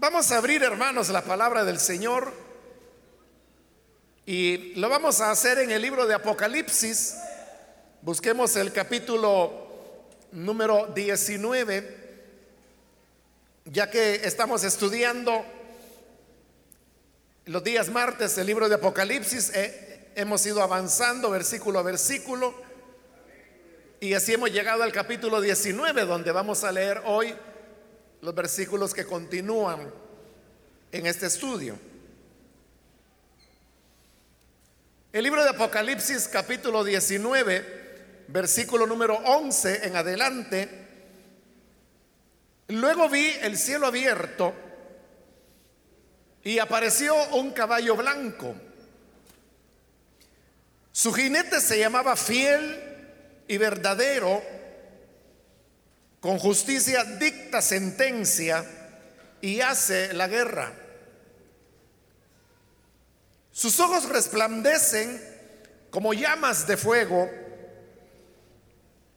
Vamos a abrir, hermanos, la palabra del Señor y lo vamos a hacer en el libro de Apocalipsis. Busquemos el capítulo número 19, ya que estamos estudiando los días martes el libro de Apocalipsis. Eh, hemos ido avanzando versículo a versículo y así hemos llegado al capítulo 19, donde vamos a leer hoy los versículos que continúan en este estudio. El libro de Apocalipsis capítulo 19, versículo número 11 en adelante. Luego vi el cielo abierto y apareció un caballo blanco. Su jinete se llamaba fiel y verdadero con justicia dicta sentencia y hace la guerra. Sus ojos resplandecen como llamas de fuego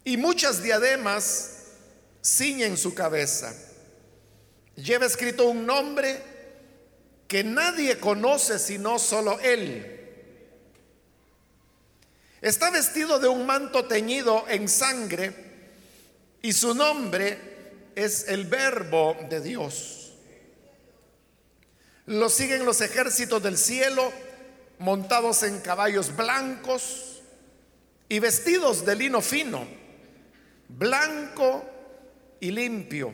y muchas diademas ciñen su cabeza. Lleva escrito un nombre que nadie conoce sino solo él. Está vestido de un manto teñido en sangre y su nombre es el verbo de Dios. Lo siguen los ejércitos del cielo montados en caballos blancos y vestidos de lino fino, blanco y limpio.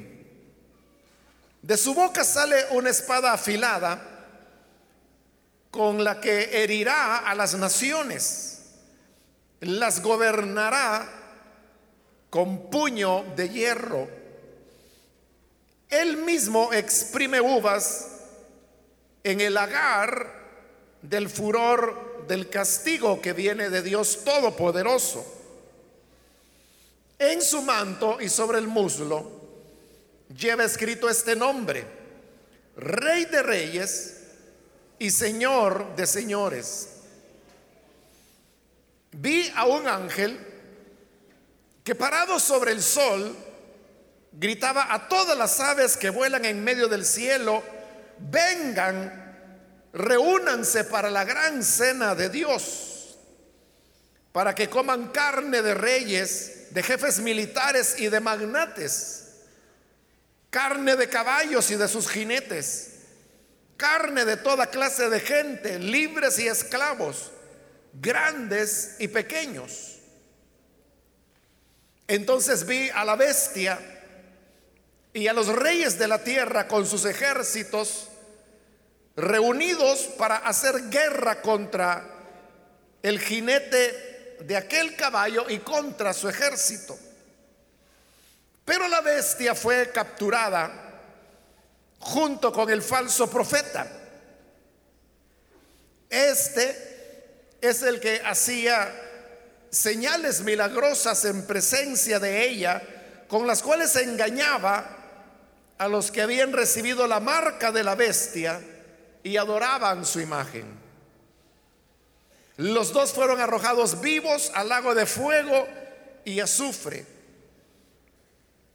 De su boca sale una espada afilada con la que herirá a las naciones, las gobernará con puño de hierro. Él mismo exprime uvas en el agar del furor del castigo que viene de Dios Todopoderoso. En su manto y sobre el muslo lleva escrito este nombre, Rey de Reyes y Señor de Señores. Vi a un ángel que parado sobre el sol gritaba a todas las aves que vuelan en medio del cielo, vengan, reúnanse para la gran cena de Dios, para que coman carne de reyes, de jefes militares y de magnates, carne de caballos y de sus jinetes, carne de toda clase de gente, libres y esclavos, grandes y pequeños. Entonces vi a la bestia y a los reyes de la tierra con sus ejércitos reunidos para hacer guerra contra el jinete de aquel caballo y contra su ejército. Pero la bestia fue capturada junto con el falso profeta. Este es el que hacía señales milagrosas en presencia de ella, con las cuales engañaba a los que habían recibido la marca de la bestia y adoraban su imagen. Los dos fueron arrojados vivos al lago de fuego y azufre.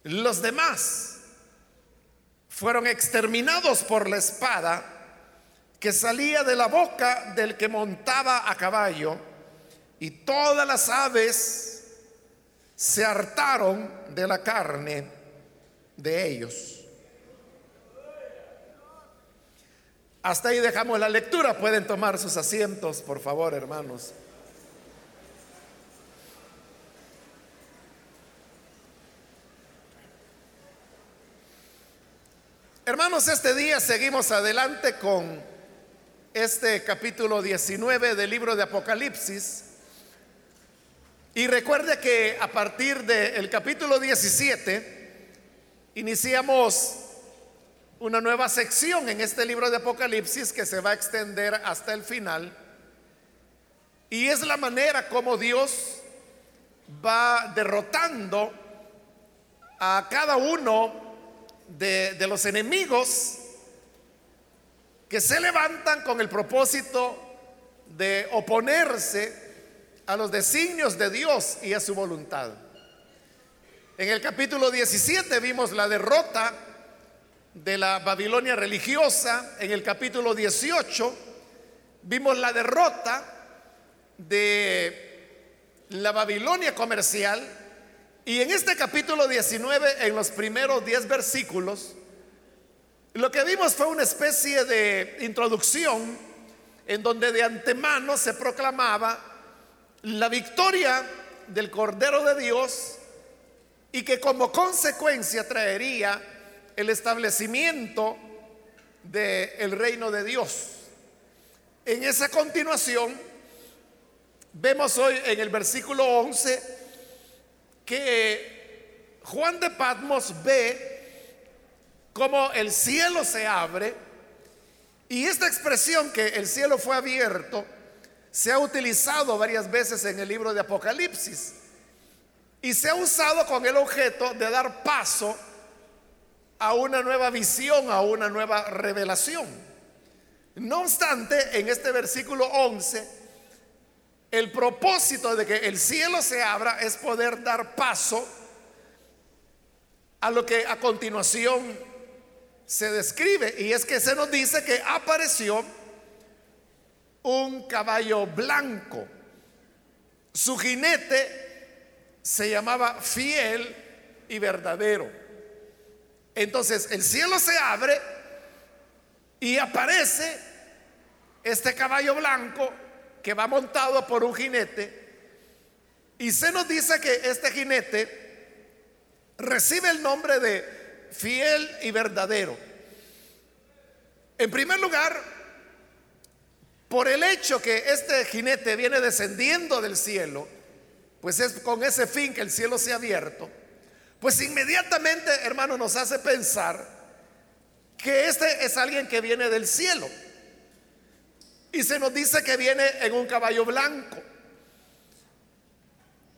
Los demás fueron exterminados por la espada que salía de la boca del que montaba a caballo y todas las aves se hartaron de la carne de ellos. Hasta ahí dejamos la lectura. Pueden tomar sus asientos, por favor, hermanos. Hermanos, este día seguimos adelante con este capítulo 19 del libro de Apocalipsis. Y recuerde que a partir del capítulo 17 iniciamos una nueva sección en este libro de Apocalipsis que se va a extender hasta el final. Y es la manera como Dios va derrotando a cada uno de, de los enemigos que se levantan con el propósito de oponerse a los designios de Dios y a su voluntad. En el capítulo 17 vimos la derrota de la Babilonia religiosa, en el capítulo 18, vimos la derrota de la Babilonia comercial y en este capítulo 19, en los primeros 10 versículos, lo que vimos fue una especie de introducción en donde de antemano se proclamaba la victoria del Cordero de Dios y que como consecuencia traería el establecimiento del reino de Dios. En esa continuación, vemos hoy en el versículo 11 que Juan de Patmos ve como el cielo se abre y esta expresión que el cielo fue abierto se ha utilizado varias veces en el libro de Apocalipsis y se ha usado con el objeto de dar paso a una nueva visión, a una nueva revelación. No obstante, en este versículo 11, el propósito de que el cielo se abra es poder dar paso a lo que a continuación se describe. Y es que se nos dice que apareció un caballo blanco. Su jinete se llamaba fiel y verdadero. Entonces el cielo se abre y aparece este caballo blanco que va montado por un jinete. Y se nos dice que este jinete recibe el nombre de fiel y verdadero. En primer lugar, por el hecho que este jinete viene descendiendo del cielo, pues es con ese fin que el cielo se ha abierto pues inmediatamente, hermano, nos hace pensar que este es alguien que viene del cielo. Y se nos dice que viene en un caballo blanco.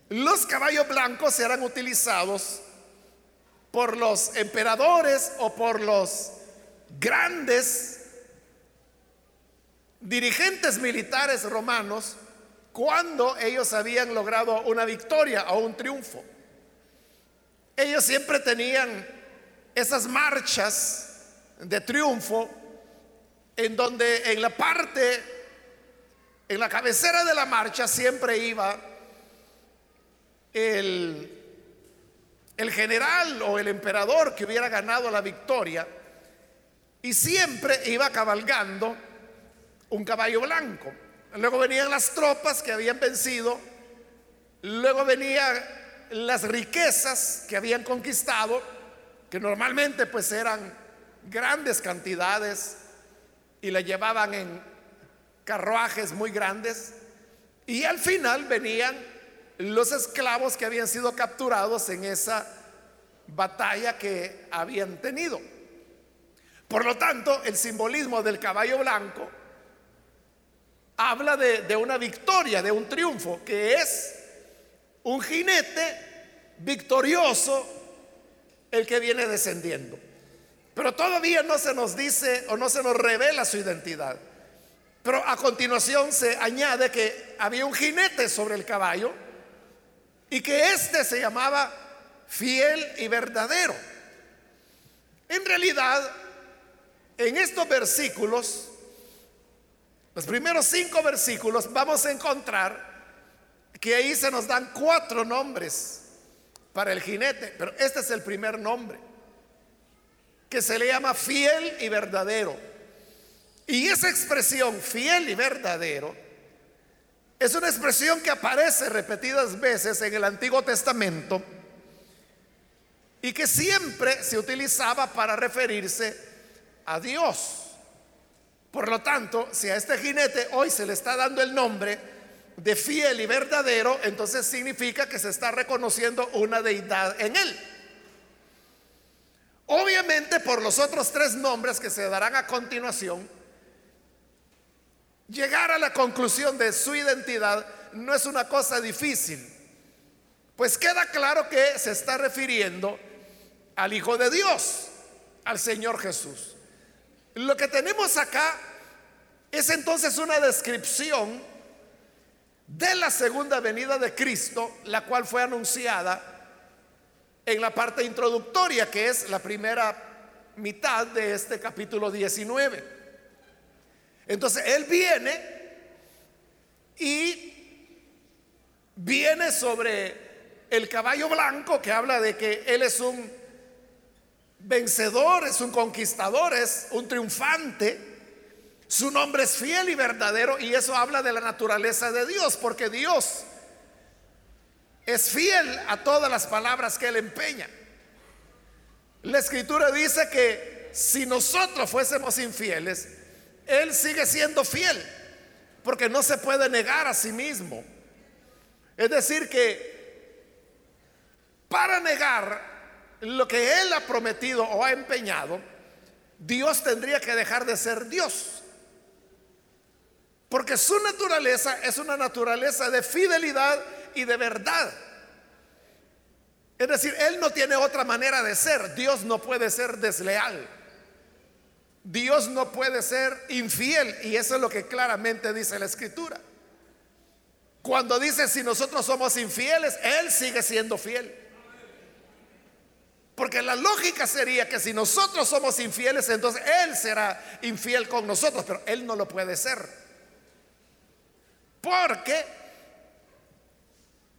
Los caballos blancos serán utilizados por los emperadores o por los grandes dirigentes militares romanos cuando ellos habían logrado una victoria o un triunfo. Ellos siempre tenían esas marchas de triunfo en donde en la parte, en la cabecera de la marcha siempre iba el, el general o el emperador que hubiera ganado la victoria y siempre iba cabalgando un caballo blanco. Luego venían las tropas que habían vencido, luego venía las riquezas que habían conquistado, que normalmente pues eran grandes cantidades y la llevaban en carruajes muy grandes, y al final venían los esclavos que habían sido capturados en esa batalla que habían tenido. Por lo tanto, el simbolismo del caballo blanco habla de, de una victoria, de un triunfo, que es un jinete victorioso el que viene descendiendo. Pero todavía no se nos dice o no se nos revela su identidad. Pero a continuación se añade que había un jinete sobre el caballo y que éste se llamaba fiel y verdadero. En realidad, en estos versículos, los primeros cinco versículos, vamos a encontrar que ahí se nos dan cuatro nombres para el jinete, pero este es el primer nombre, que se le llama fiel y verdadero. Y esa expresión, fiel y verdadero, es una expresión que aparece repetidas veces en el Antiguo Testamento y que siempre se utilizaba para referirse a Dios. Por lo tanto, si a este jinete hoy se le está dando el nombre de fiel y verdadero, entonces significa que se está reconociendo una deidad en él. Obviamente por los otros tres nombres que se darán a continuación, llegar a la conclusión de su identidad no es una cosa difícil, pues queda claro que se está refiriendo al Hijo de Dios, al Señor Jesús. Lo que tenemos acá es entonces una descripción de la segunda venida de Cristo, la cual fue anunciada en la parte introductoria, que es la primera mitad de este capítulo 19. Entonces Él viene y viene sobre el caballo blanco que habla de que Él es un vencedor, es un conquistador, es un triunfante. Su nombre es fiel y verdadero y eso habla de la naturaleza de Dios, porque Dios es fiel a todas las palabras que Él empeña. La escritura dice que si nosotros fuésemos infieles, Él sigue siendo fiel, porque no se puede negar a sí mismo. Es decir, que para negar lo que Él ha prometido o ha empeñado, Dios tendría que dejar de ser Dios. Porque su naturaleza es una naturaleza de fidelidad y de verdad. Es decir, Él no tiene otra manera de ser. Dios no puede ser desleal. Dios no puede ser infiel. Y eso es lo que claramente dice la Escritura. Cuando dice si nosotros somos infieles, Él sigue siendo fiel. Porque la lógica sería que si nosotros somos infieles, entonces Él será infiel con nosotros, pero Él no lo puede ser. Porque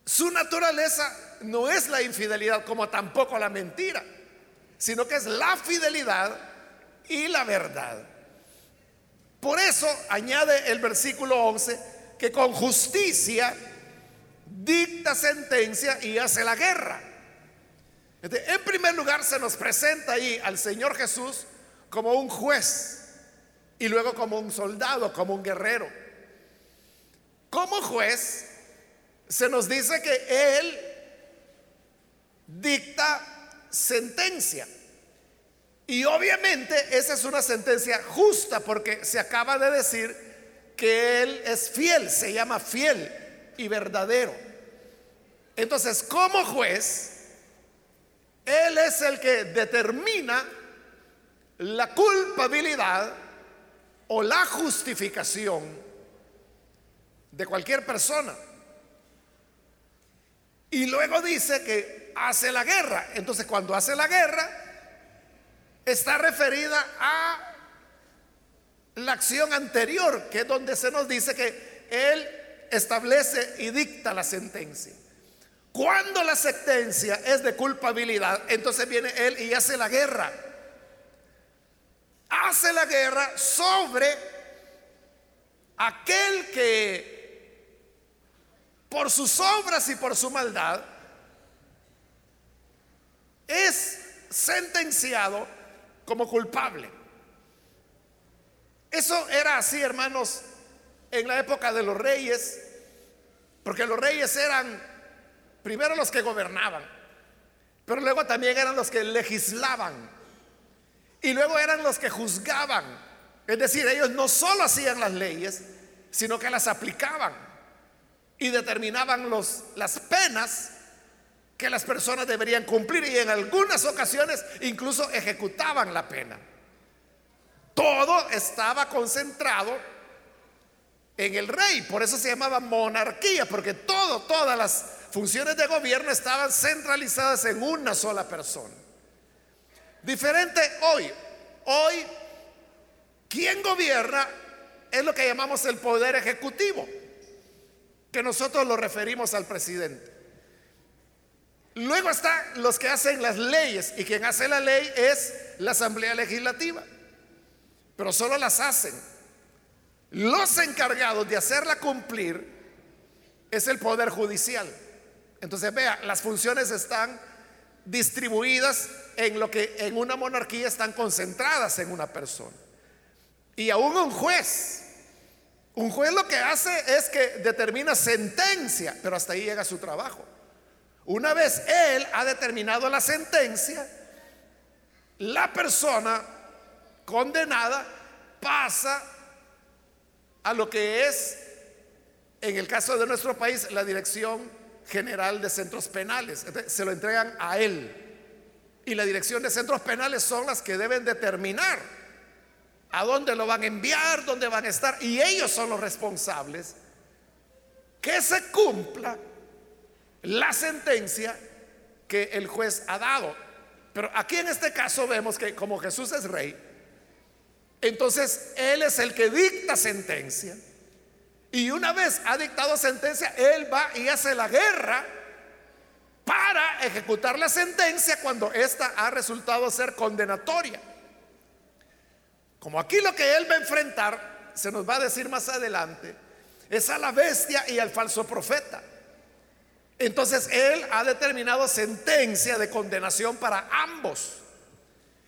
su naturaleza no es la infidelidad como tampoco la mentira, sino que es la fidelidad y la verdad. Por eso añade el versículo 11 que con justicia dicta sentencia y hace la guerra. En primer lugar se nos presenta ahí al Señor Jesús como un juez y luego como un soldado, como un guerrero. Como juez se nos dice que Él dicta sentencia. Y obviamente esa es una sentencia justa porque se acaba de decir que Él es fiel, se llama fiel y verdadero. Entonces, como juez, Él es el que determina la culpabilidad o la justificación de cualquier persona. Y luego dice que hace la guerra. Entonces cuando hace la guerra, está referida a la acción anterior, que es donde se nos dice que Él establece y dicta la sentencia. Cuando la sentencia es de culpabilidad, entonces viene Él y hace la guerra. Hace la guerra sobre aquel que por sus obras y por su maldad, es sentenciado como culpable. Eso era así, hermanos, en la época de los reyes, porque los reyes eran primero los que gobernaban, pero luego también eran los que legislaban, y luego eran los que juzgaban. Es decir, ellos no solo hacían las leyes, sino que las aplicaban y determinaban las penas que las personas deberían cumplir y en algunas ocasiones incluso ejecutaban la pena. Todo estaba concentrado en el rey, por eso se llamaba monarquía, porque todo, todas las funciones de gobierno estaban centralizadas en una sola persona. Diferente hoy, hoy quien gobierna es lo que llamamos el poder ejecutivo que nosotros lo referimos al presidente. Luego están los que hacen las leyes y quien hace la ley es la Asamblea Legislativa, pero solo las hacen. Los encargados de hacerla cumplir es el Poder Judicial. Entonces, vea, las funciones están distribuidas en lo que en una monarquía están concentradas en una persona. Y aún un juez un juez lo que hace es que determina sentencia, pero hasta ahí llega su trabajo. Una vez él ha determinado la sentencia, la persona condenada pasa a lo que es, en el caso de nuestro país, la Dirección General de Centros Penales. se lo entregan a él. Y la Dirección de Centros Penales son las que deben determinar a dónde lo van a enviar, dónde van a estar. Y ellos son los responsables que se cumpla la sentencia que el juez ha dado. Pero aquí en este caso vemos que como Jesús es rey, entonces Él es el que dicta sentencia. Y una vez ha dictado sentencia, Él va y hace la guerra para ejecutar la sentencia cuando ésta ha resultado ser condenatoria. Como aquí lo que Él va a enfrentar, se nos va a decir más adelante, es a la bestia y al falso profeta. Entonces Él ha determinado sentencia de condenación para ambos.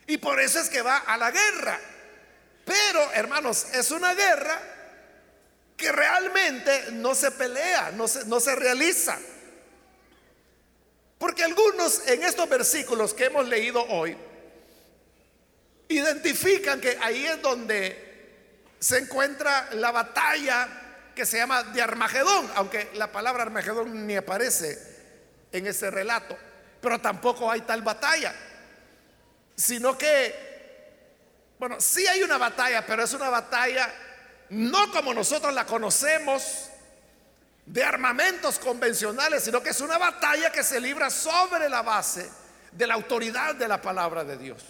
Y por eso es que va a la guerra. Pero, hermanos, es una guerra que realmente no se pelea, no se, no se realiza. Porque algunos en estos versículos que hemos leído hoy identifican que ahí es donde se encuentra la batalla que se llama de Armagedón, aunque la palabra Armagedón ni aparece en ese relato, pero tampoco hay tal batalla, sino que bueno, sí hay una batalla, pero es una batalla no como nosotros la conocemos de armamentos convencionales, sino que es una batalla que se libra sobre la base de la autoridad de la palabra de Dios.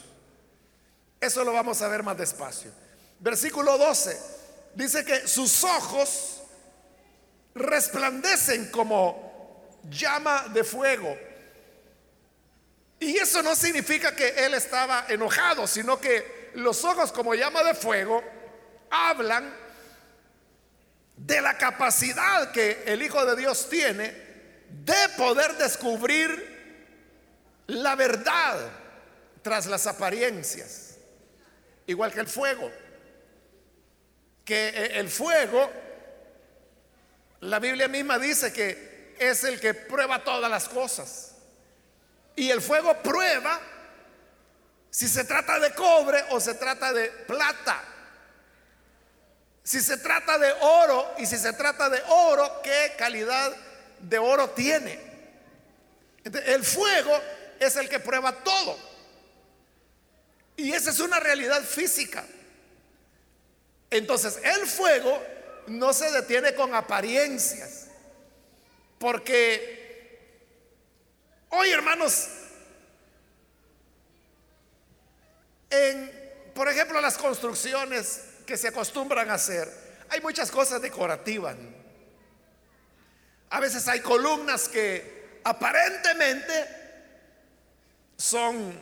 Eso lo vamos a ver más despacio. Versículo 12 dice que sus ojos resplandecen como llama de fuego. Y eso no significa que él estaba enojado, sino que los ojos como llama de fuego hablan de la capacidad que el Hijo de Dios tiene de poder descubrir la verdad tras las apariencias. Igual que el fuego. Que eh, el fuego, la Biblia misma dice que es el que prueba todas las cosas. Y el fuego prueba si se trata de cobre o se trata de plata. Si se trata de oro y si se trata de oro, ¿qué calidad de oro tiene? el fuego es el que prueba todo. Y esa es una realidad física. Entonces, el fuego no se detiene con apariencias. Porque hoy, hermanos, por ejemplo, las construcciones que se acostumbran a hacer, hay muchas cosas decorativas. A veces hay columnas que aparentemente son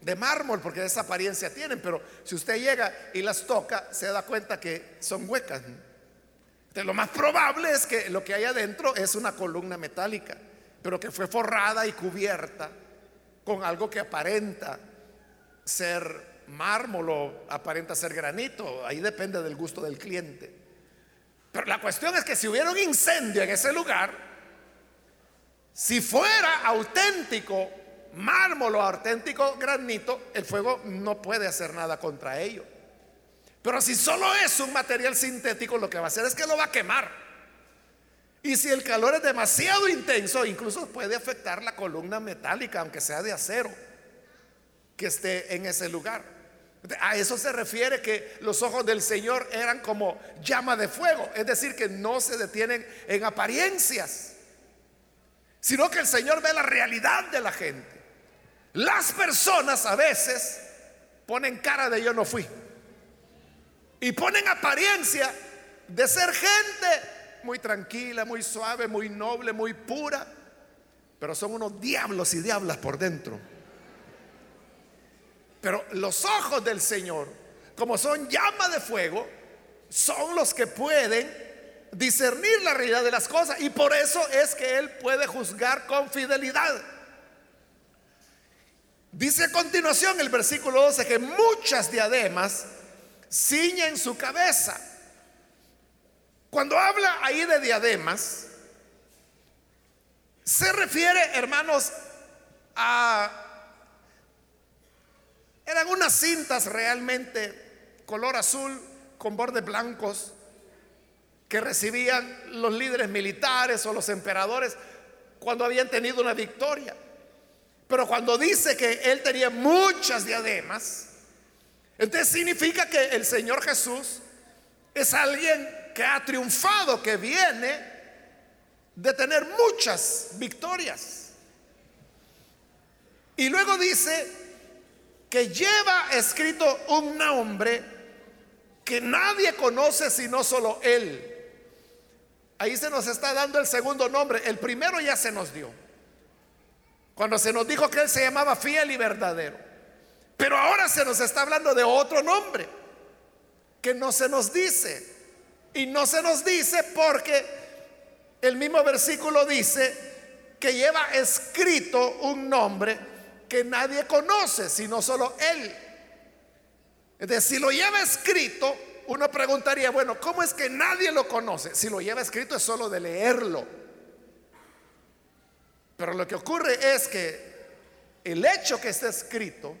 de mármol porque esa apariencia tienen, pero si usted llega y las toca, se da cuenta que son huecas. Entonces, lo más probable es que lo que hay adentro es una columna metálica, pero que fue forrada y cubierta con algo que aparenta ser mármol o aparenta ser granito, ahí depende del gusto del cliente. Pero la cuestión es que si hubiera un incendio en ese lugar, si fuera auténtico mármol o auténtico granito, el fuego no puede hacer nada contra ello. Pero si solo es un material sintético, lo que va a hacer es que lo va a quemar. Y si el calor es demasiado intenso, incluso puede afectar la columna metálica, aunque sea de acero que esté en ese lugar. A eso se refiere que los ojos del Señor eran como llama de fuego, es decir, que no se detienen en apariencias, sino que el Señor ve la realidad de la gente. Las personas a veces ponen cara de yo no fui y ponen apariencia de ser gente muy tranquila, muy suave, muy noble, muy pura, pero son unos diablos y diablas por dentro. Pero los ojos del Señor, como son llama de fuego, son los que pueden discernir la realidad de las cosas. Y por eso es que Él puede juzgar con fidelidad. Dice a continuación el versículo 12 que muchas diademas ciñen su cabeza. Cuando habla ahí de diademas, se refiere, hermanos, a eran unas cintas realmente color azul con bordes blancos que recibían los líderes militares o los emperadores cuando habían tenido una victoria. Pero cuando dice que él tenía muchas diademas, entonces significa que el Señor Jesús es alguien que ha triunfado, que viene de tener muchas victorias. Y luego dice que lleva escrito un nombre que nadie conoce sino solo Él. Ahí se nos está dando el segundo nombre. El primero ya se nos dio. Cuando se nos dijo que Él se llamaba fiel y verdadero. Pero ahora se nos está hablando de otro nombre que no se nos dice. Y no se nos dice porque el mismo versículo dice que lleva escrito un nombre que nadie conoce, sino solo Él. Es decir, si lo lleva escrito, uno preguntaría, bueno, ¿cómo es que nadie lo conoce? Si lo lleva escrito es solo de leerlo. Pero lo que ocurre es que el hecho que esté escrito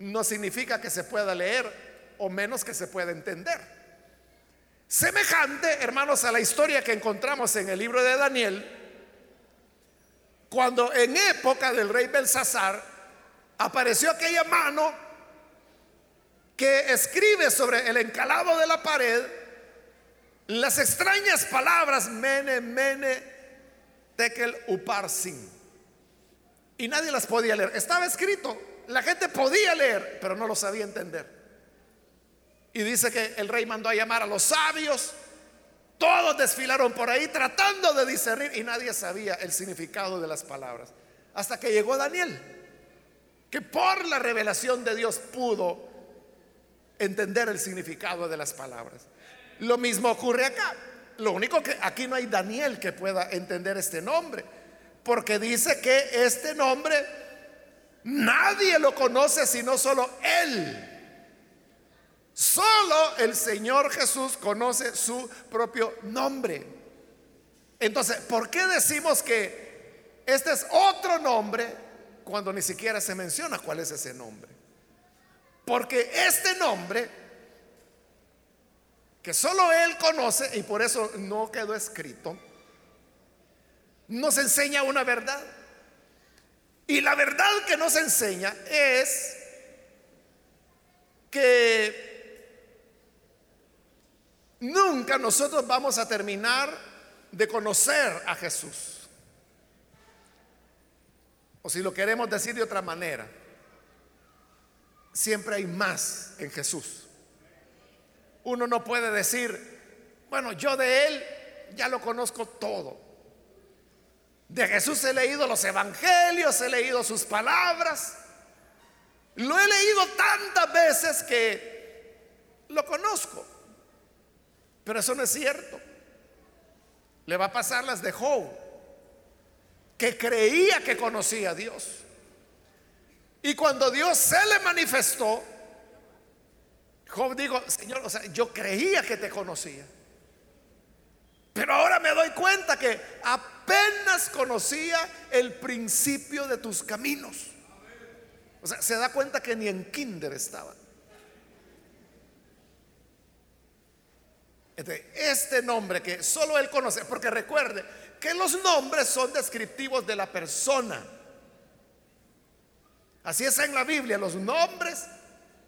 no significa que se pueda leer o menos que se pueda entender. Semejante, hermanos, a la historia que encontramos en el libro de Daniel, cuando en época del rey Belsasar apareció aquella mano que escribe sobre el encalado de la pared las extrañas palabras mene, mene, tekel, uparsin. Y nadie las podía leer. Estaba escrito, la gente podía leer, pero no lo sabía entender. Y dice que el rey mandó a llamar a los sabios todos desfilaron por ahí tratando de discernir y nadie sabía el significado de las palabras. Hasta que llegó Daniel, que por la revelación de Dios pudo entender el significado de las palabras. Lo mismo ocurre acá. Lo único que aquí no hay Daniel que pueda entender este nombre, porque dice que este nombre nadie lo conoce sino solo él. Solo el Señor Jesús conoce su propio nombre. Entonces, ¿por qué decimos que este es otro nombre cuando ni siquiera se menciona cuál es ese nombre? Porque este nombre, que solo Él conoce y por eso no quedó escrito, nos enseña una verdad. Y la verdad que nos enseña es que Nunca nosotros vamos a terminar de conocer a Jesús. O si lo queremos decir de otra manera, siempre hay más en Jesús. Uno no puede decir, bueno, yo de Él ya lo conozco todo. De Jesús he leído los evangelios, he leído sus palabras. Lo he leído tantas veces que lo conozco. Pero eso no es cierto. Le va a pasar las de Job, que creía que conocía a Dios. Y cuando Dios se le manifestó, Job dijo, Señor, o sea, yo creía que te conocía. Pero ahora me doy cuenta que apenas conocía el principio de tus caminos. O sea, se da cuenta que ni en kinder estaba. Este nombre que solo él conoce, porque recuerde que los nombres son descriptivos de la persona. Así es en la Biblia, los nombres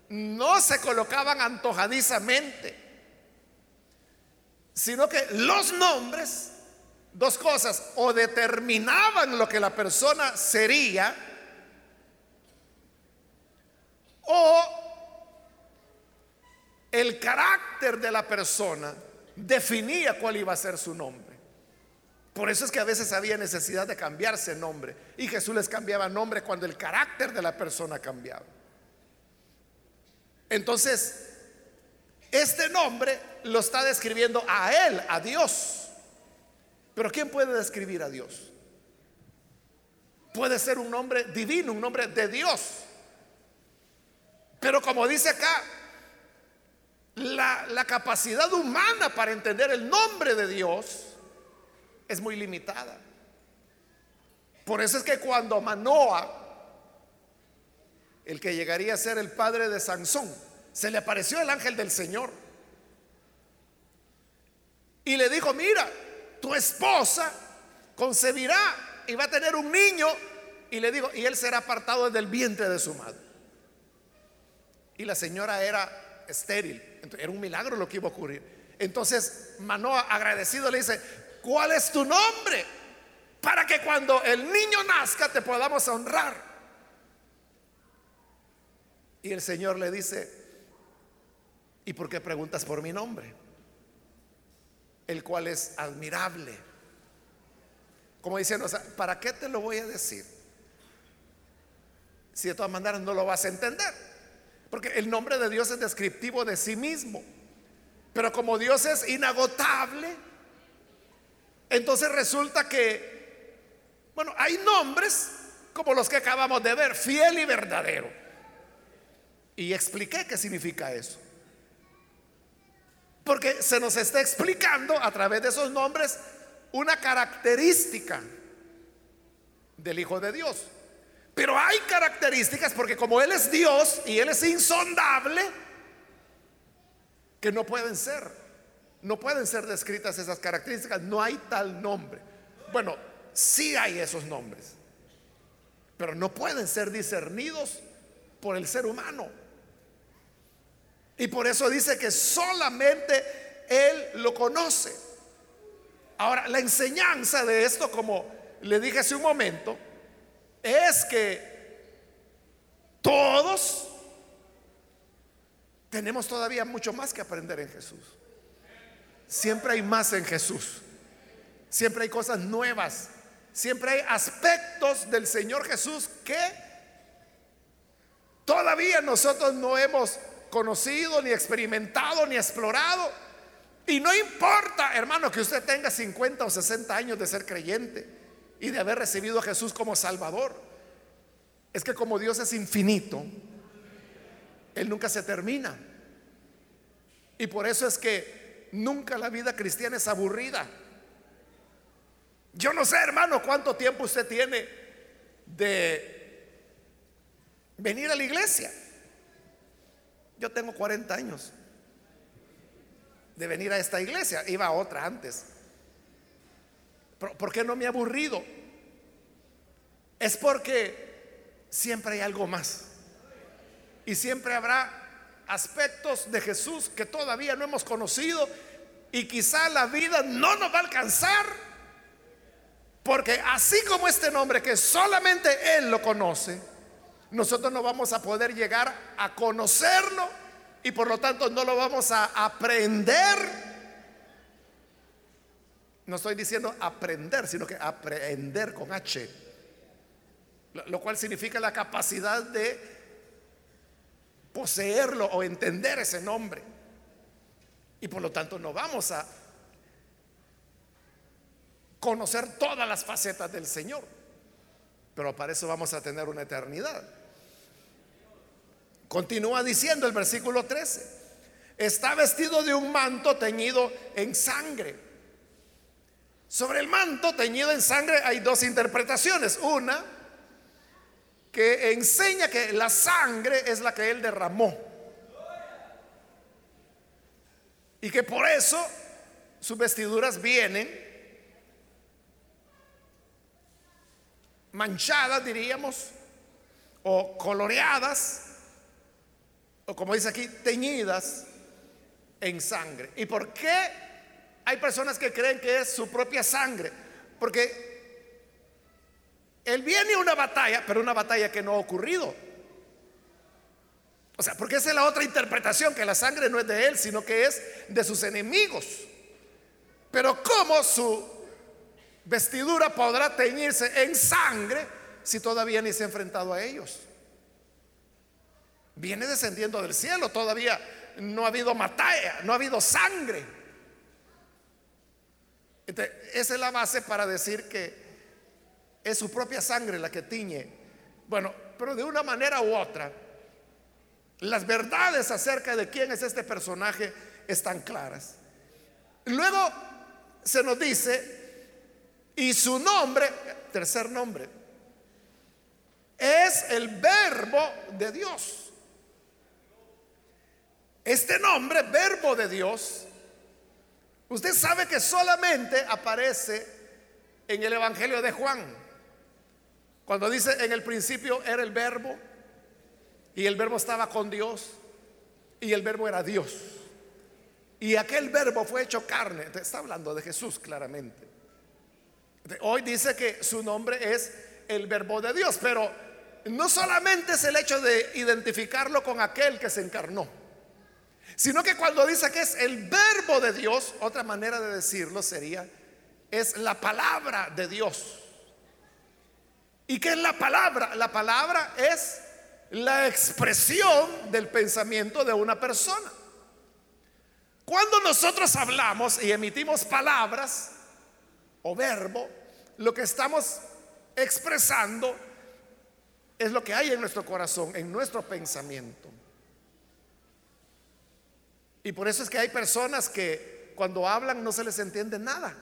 no se colocaban antojadizamente, sino que los nombres, dos cosas, o determinaban lo que la persona sería, o el carácter de la persona definía cuál iba a ser su nombre. Por eso es que a veces había necesidad de cambiarse nombre. Y Jesús les cambiaba nombre cuando el carácter de la persona cambiaba. Entonces, este nombre lo está describiendo a Él, a Dios. Pero ¿quién puede describir a Dios? Puede ser un nombre divino, un nombre de Dios. Pero como dice acá, la, capacidad humana para entender el nombre de Dios es muy limitada. Por eso es que cuando Manoa, el que llegaría a ser el padre de Sansón, se le apareció el ángel del Señor y le dijo, mira, tu esposa concebirá y va a tener un niño y le dijo, y él será apartado del vientre de su madre. Y la señora era estéril. Era un milagro lo que iba a ocurrir. Entonces Manoa agradecido le dice, ¿cuál es tu nombre? Para que cuando el niño nazca te podamos honrar. Y el Señor le dice, ¿y por qué preguntas por mi nombre? El cual es admirable. Como diciendo, ¿para qué te lo voy a decir? Si de todas maneras no lo vas a entender. Porque el nombre de Dios es descriptivo de sí mismo. Pero como Dios es inagotable, entonces resulta que, bueno, hay nombres como los que acabamos de ver, fiel y verdadero. Y expliqué qué significa eso. Porque se nos está explicando a través de esos nombres una característica del Hijo de Dios. Pero hay características porque como Él es Dios y Él es insondable, que no pueden ser, no pueden ser descritas esas características, no hay tal nombre. Bueno, sí hay esos nombres, pero no pueden ser discernidos por el ser humano. Y por eso dice que solamente Él lo conoce. Ahora, la enseñanza de esto, como le dije hace un momento, es que todos tenemos todavía mucho más que aprender en Jesús. Siempre hay más en Jesús. Siempre hay cosas nuevas. Siempre hay aspectos del Señor Jesús que todavía nosotros no hemos conocido, ni experimentado, ni explorado. Y no importa, hermano, que usted tenga 50 o 60 años de ser creyente y de haber recibido a Jesús como Salvador. Es que como Dios es infinito, Él nunca se termina. Y por eso es que nunca la vida cristiana es aburrida. Yo no sé, hermano, cuánto tiempo usted tiene de venir a la iglesia. Yo tengo 40 años de venir a esta iglesia. Iba a otra antes. ¿Por qué no me he aburrido? Es porque siempre hay algo más. Y siempre habrá aspectos de Jesús que todavía no hemos conocido y quizá la vida no nos va a alcanzar porque así como este nombre que solamente Él lo conoce, nosotros no vamos a poder llegar a conocerlo y por lo tanto no lo vamos a aprender. No estoy diciendo aprender, sino que aprender con H, lo cual significa la capacidad de poseerlo o entender ese nombre. Y por lo tanto no vamos a conocer todas las facetas del Señor. Pero para eso vamos a tener una eternidad. Continúa diciendo el versículo 13. Está vestido de un manto teñido en sangre. Sobre el manto teñido en sangre hay dos interpretaciones. Una que enseña que la sangre es la que él derramó. Y que por eso sus vestiduras vienen manchadas, diríamos, o coloreadas, o como dice aquí, teñidas en sangre. ¿Y por qué hay personas que creen que es su propia sangre? Porque él viene a una batalla, pero una batalla que no ha ocurrido. O sea, porque esa es la otra interpretación, que la sangre no es de él, sino que es de sus enemigos. Pero ¿cómo su vestidura podrá teñirse en sangre si todavía ni se ha enfrentado a ellos? Viene descendiendo del cielo, todavía no ha habido batalla, no ha habido sangre. Esa es la base para decir que es su propia sangre la que tiñe. Bueno, pero de una manera u otra, las verdades acerca de quién es este personaje están claras. Luego se nos dice, y su nombre, tercer nombre, es el verbo de Dios. Este nombre, verbo de Dios, usted sabe que solamente aparece en el Evangelio de Juan. Cuando dice en el principio era el verbo y el verbo estaba con Dios y el verbo era Dios. Y aquel verbo fue hecho carne. está hablando de Jesús claramente. Hoy dice que su nombre es el verbo de Dios, pero no solamente es el hecho de identificarlo con aquel que se encarnó, sino que cuando dice que es el verbo de Dios, otra manera de decirlo sería, es la palabra de Dios. ¿Y qué es la palabra? La palabra es la expresión del pensamiento de una persona. Cuando nosotros hablamos y emitimos palabras o verbo, lo que estamos expresando es lo que hay en nuestro corazón, en nuestro pensamiento. Y por eso es que hay personas que cuando hablan no se les entiende nada,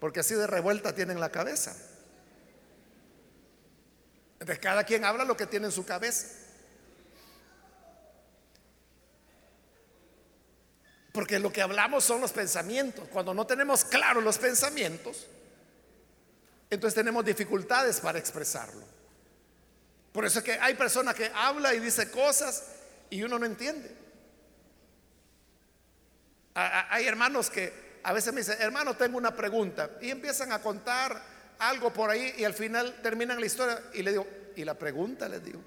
porque así de revuelta tienen la cabeza. Entonces cada quien habla lo que tiene en su cabeza. Porque lo que hablamos son los pensamientos. Cuando no tenemos claros los pensamientos, entonces tenemos dificultades para expresarlo. Por eso es que hay personas que habla y dice cosas y uno no entiende. Hay hermanos que a veces me dicen, hermano, tengo una pregunta. Y empiezan a contar algo por ahí y al final terminan la historia y le digo, ¿y la pregunta? Les digo.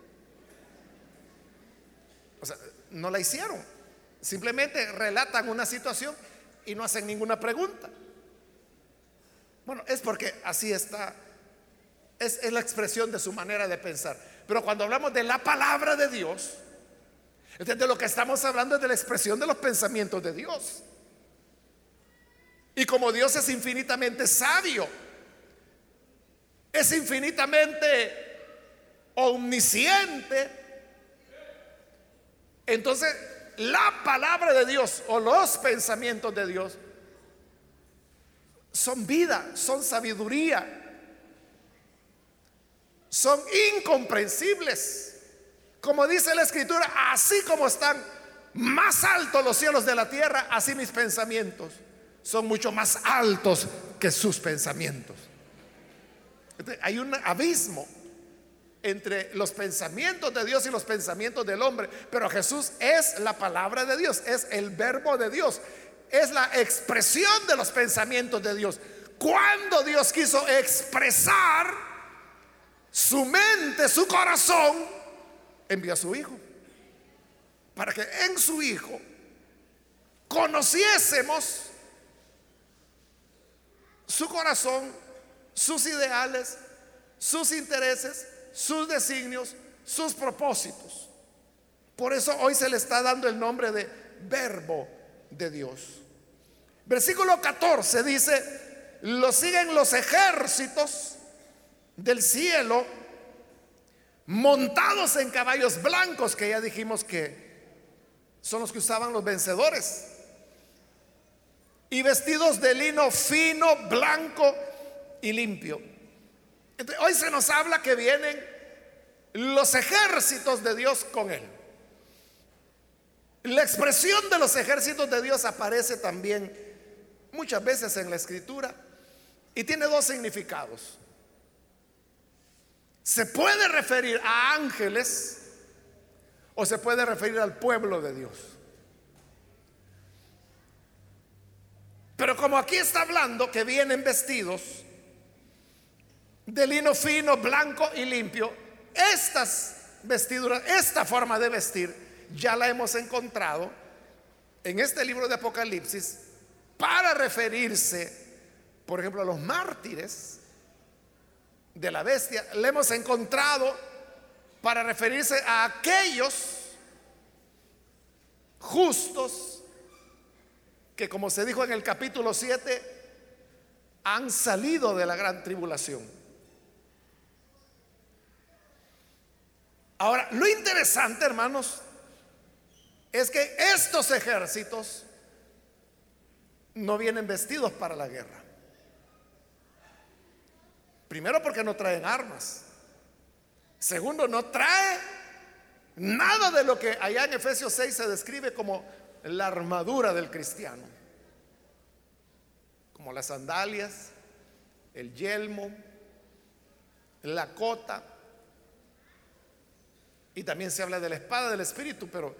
O sea, no la hicieron. Simplemente relatan una situación y no hacen ninguna pregunta. Bueno, es porque así está. Es, la expresión de su manera de pensar. Pero cuando hablamos de la palabra de Dios, entonces de lo que estamos hablando es de la expresión de los pensamientos de Dios. Y como Dios es infinitamente sabio, es infinitamente omnisciente, entonces la palabra de Dios o los pensamientos de Dios son vida, son sabiduría, son incomprensibles. Como dice la escritura, así como están más altos los cielos de la tierra, así mis pensamientos son mucho más altos que sus pensamientos. Hay un abismo entre los pensamientos de Dios y los pensamientos del hombre, pero Jesús es la palabra de Dios, es el verbo de Dios, es la expresión de los pensamientos de Dios. Cuando Dios quiso expresar su mente, su corazón, envió a su Hijo. Para que en su Hijo conociésemos su corazón, sus ideales, sus intereses, sus designios, sus propósitos. Por eso hoy se le está dando el nombre de verbo de Dios. Versículo 14 dice, lo siguen los ejércitos del cielo montados en caballos blancos, que ya dijimos que son los que usaban los vencedores, y vestidos de lino fino, blanco y limpio. hoy se nos habla que vienen los ejércitos de Dios con él. La expresión de los ejércitos de Dios aparece también muchas veces en la escritura y tiene dos significados. Se puede referir a ángeles o se puede referir al pueblo de Dios. Pero como aquí está hablando que vienen vestidos de lino fino, blanco y limpio, estas vestiduras, esta forma de vestir, ya la hemos encontrado en este libro de Apocalipsis para referirse, por ejemplo, a los mártires de la bestia, le hemos encontrado para referirse a aquellos justos que, como se dijo en el capítulo 7, han salido de la gran tribulación. Ahora, lo interesante, hermanos, es que estos ejércitos no vienen vestidos para la guerra. Primero porque no traen armas. Segundo, no trae nada de lo que allá en Efesios 6 se describe como la armadura del cristiano. Como las sandalias, el yelmo, la cota. Y también se habla de la espada del Espíritu, pero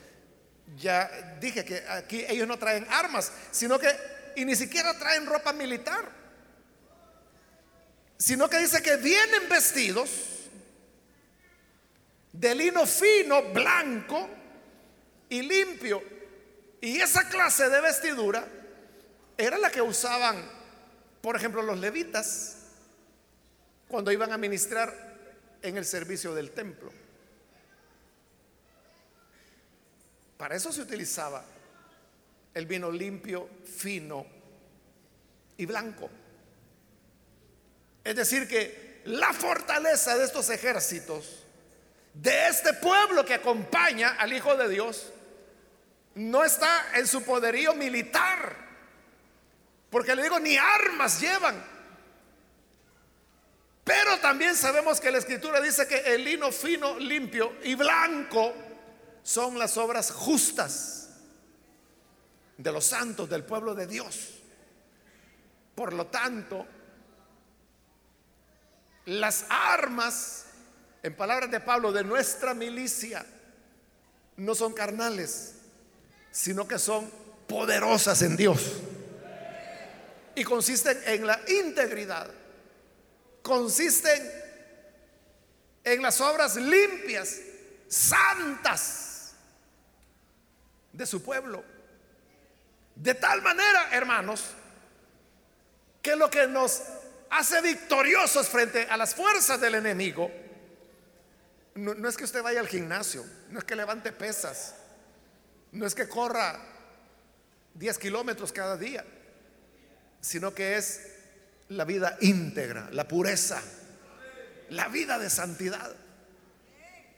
ya dije que aquí ellos no traen armas, sino que y ni siquiera traen ropa militar sino que dice que vienen vestidos de lino fino, blanco y limpio. Y esa clase de vestidura era la que usaban, por ejemplo, los levitas cuando iban a ministrar en el servicio del templo. Para eso se utilizaba el vino limpio, fino y blanco. Es decir, que la fortaleza de estos ejércitos, de este pueblo que acompaña al Hijo de Dios, no está en su poderío militar. Porque le digo, ni armas llevan. Pero también sabemos que la escritura dice que el lino fino, limpio y blanco son las obras justas de los santos del pueblo de Dios. Por lo tanto, las armas, en palabras de Pablo, de nuestra milicia, no son carnales, sino que son poderosas en Dios. Y consisten en la integridad, consisten en las obras limpias, santas de su pueblo. De tal manera, hermanos, que lo que nos hace victoriosos frente a las fuerzas del enemigo, no, es que usted vaya al gimnasio, no es que levante pesas, no es que corra 10 kilómetros cada día, sino que es la vida íntegra, la pureza, la vida de santidad.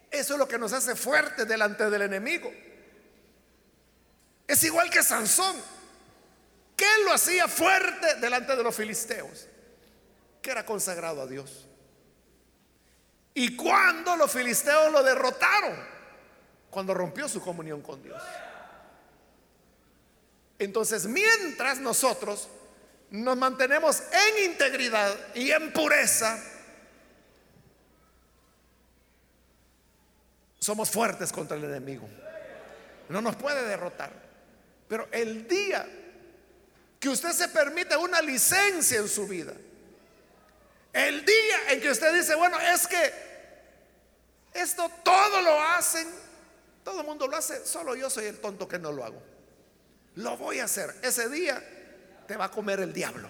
Eso es lo que nos hace fuertes delante del enemigo. Es igual que Sansón. ¿Qué lo hacía fuerte delante de los filisteos? Que era consagrado a Dios. ¿Y cuando los filisteos lo derrotaron? Cuando rompió su comunión con Dios. Entonces, mientras nosotros nos mantenemos en integridad y en pureza, somos fuertes contra el enemigo. No nos puede derrotar. Pero el día que usted se permite una licencia en su vida. El día en que usted dice, bueno, es que esto todo lo hacen, todo el mundo lo hace, solo yo soy el tonto que no lo hago. Lo voy a hacer. Ese día te va a comer el diablo.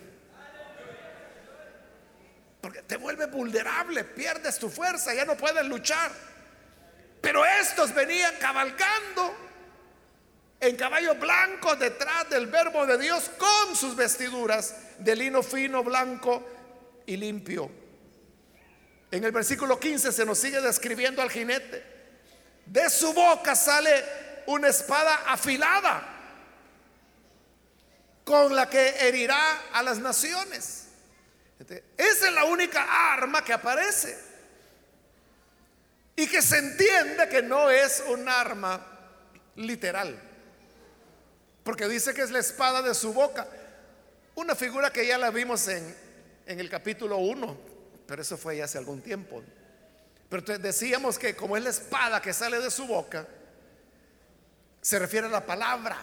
Porque te vuelve vulnerable, pierdes tu fuerza, ya no puedes luchar. Pero estos venían cabalgando en caballo blanco detrás del verbo de Dios con sus vestiduras de lino fino, blanco y limpio. En el versículo 15 se nos sigue describiendo al jinete. De su boca sale una espada afilada con la que herirá a las naciones. Esa es la única arma que aparece. Y que se entiende que no es un arma literal. Porque dice que es la espada de su boca. Una figura que ya la vimos en, en el capítulo 1, pero eso fue ya hace algún tiempo. Pero decíamos que como es la espada que sale de su boca, se refiere a la palabra.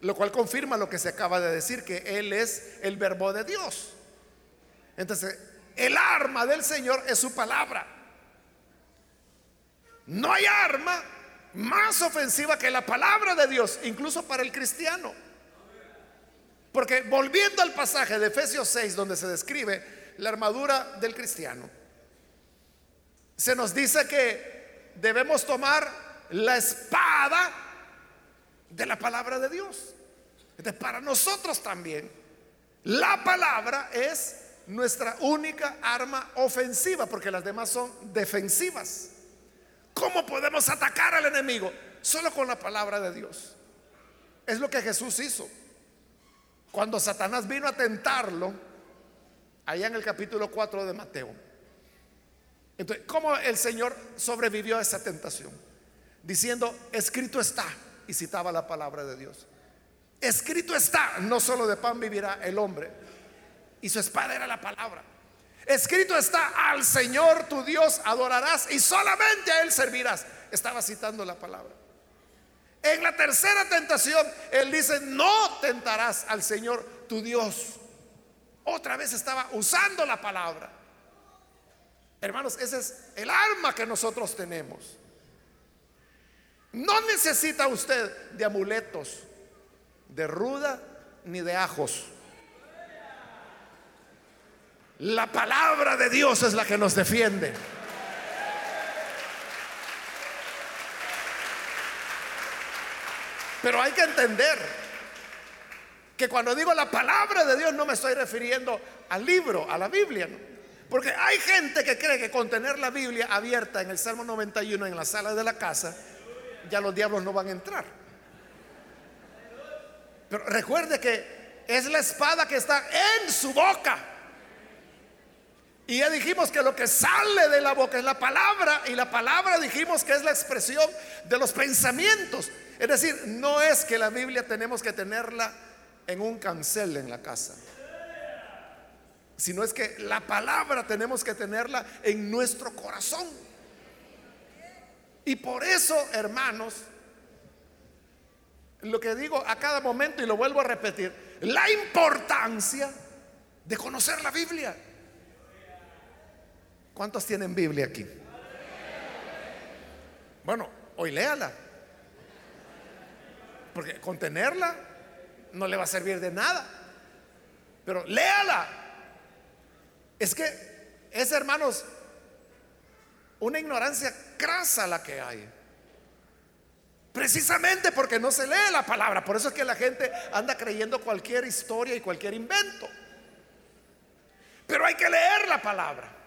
Lo cual confirma lo que se acaba de decir, que Él es el verbo de Dios. Entonces, el arma del Señor es su palabra. No hay arma más ofensiva que la palabra de Dios, incluso para el cristiano. Porque volviendo al pasaje de Efesios 6, donde se describe la armadura del cristiano, se nos dice que debemos tomar la espada de la palabra de Dios. Entonces, para nosotros también, la palabra es nuestra única arma ofensiva, porque las demás son defensivas. ¿Cómo podemos atacar al enemigo? Solo con la palabra de Dios. Es lo que Jesús hizo. Cuando Satanás vino a tentarlo, allá en el capítulo 4 de Mateo. Entonces, ¿cómo el Señor sobrevivió a esa tentación? Diciendo, escrito está, y citaba la palabra de Dios. Escrito está, no solo de pan vivirá el hombre. Y su espada era la palabra. Escrito está, al Señor tu Dios adorarás y solamente a Él servirás. Estaba citando la palabra. En la tercera tentación, Él dice, no tentarás al Señor tu Dios. Otra vez estaba usando la palabra. Hermanos, ese es el arma que nosotros tenemos. No necesita usted de amuletos, de ruda ni de ajos. La palabra de Dios es la que nos defiende. Pero hay que entender que cuando digo la palabra de Dios no me estoy refiriendo al libro, a la Biblia. Porque hay gente que cree que con tener la Biblia abierta en el Salmo 91 en la sala de la casa, ya los diablos no van a entrar. Pero recuerde que es la espada que está en su boca. Y ya dijimos que lo que sale de la boca es la palabra y la palabra dijimos que es la expresión de los pensamientos. Es decir, no es que la Biblia tenemos que tenerla en un cancel en la casa, sino es que la palabra tenemos que tenerla en nuestro corazón. Y por eso, hermanos, lo que digo a cada momento y lo vuelvo a repetir, la importancia de conocer la Biblia. ¿Cuántos tienen Biblia aquí? Bueno, hoy léala. Porque contenerla no le va a servir de nada. Pero léala. Es que es, hermanos, una ignorancia crasa la que hay. Precisamente porque no se lee la palabra. Por eso es que la gente anda creyendo cualquier historia y cualquier invento. Pero hay que leer la palabra.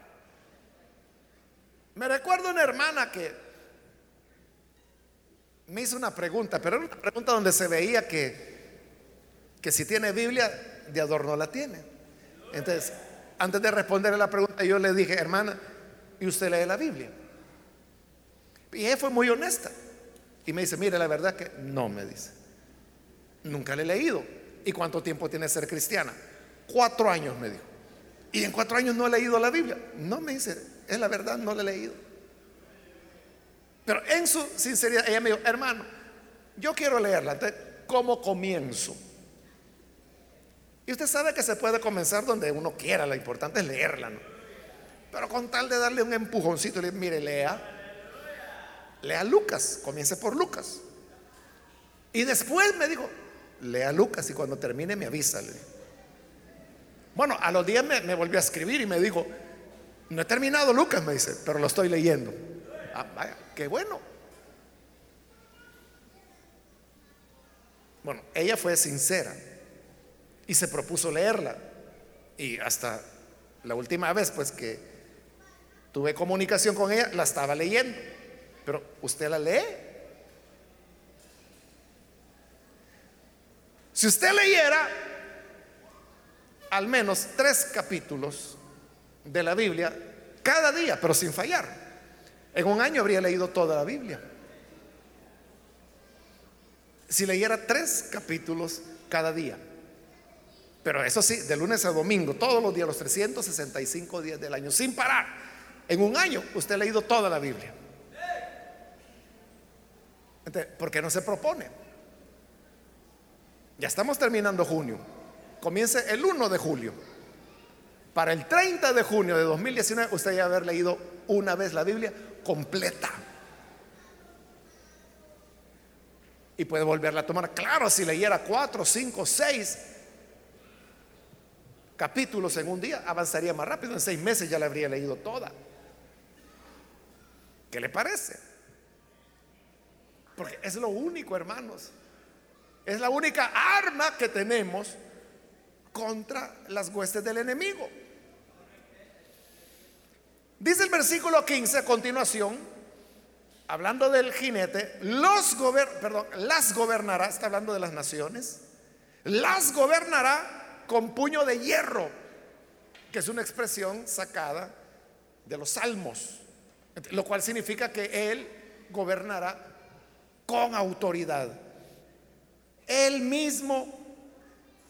Me recuerdo una hermana que me hizo una pregunta, pero era una pregunta donde se veía que, que si tiene Biblia, de adorno la tiene. Entonces, antes de responderle la pregunta, yo le dije, hermana, ¿y usted lee la Biblia? Y ella fue muy honesta. Y me dice, mire, la verdad que no, me dice. Nunca le he leído. ¿Y cuánto tiempo tiene ser cristiana? Cuatro años, me dijo. Y en cuatro años no he leído la Biblia. No, me dice, es la verdad, no la he leído. Pero en su sinceridad, ella me dijo, hermano, yo quiero leerla. Entonces, ¿cómo comienzo? Y usted sabe que se puede comenzar donde uno quiera, lo importante es leerla, ¿no? Pero con tal de darle un empujoncito, le mire, lea, lea Lucas, comience por Lucas. Y después me dijo, lea Lucas y cuando termine me avisa. Bueno, a los días me, volvió a escribir y me dijo, no he terminado Lucas, me dice, pero lo estoy leyendo. Ah, vaya, qué bueno. Bueno, ella fue sincera y se propuso leerla. Y hasta la última vez, pues que tuve comunicación con ella, la estaba leyendo. Pero usted la lee. Si usted leyera al menos tres capítulos de la Biblia cada día, pero sin fallar. En un año habría leído toda la Biblia. Si leyera tres capítulos cada día. Pero eso sí, de lunes a domingo, todos los días, los 365 días del año, sin parar. En un año usted ha leído toda la Biblia. ¿por qué no se propone? Ya estamos terminando junio. Comience el 1 de julio. Para el 30 de junio de 2019 usted ya haber leído una vez la Biblia completa. Y puede volverla a tomar. Claro, si leyera 4, 5, 6 capítulos en un día, avanzaría más rápido. En seis meses ya la habría leído toda. ¿Qué le parece? Porque es lo único, hermanos. Es la única arma que tenemos contra las huestes del enemigo. Dice el versículo 15 a continuación, hablando del jinete, perdón, las gobernará, está hablando de las naciones, las gobernará con puño de hierro, que es una expresión sacada de los salmos, lo cual significa que él gobernará con autoridad. Él mismo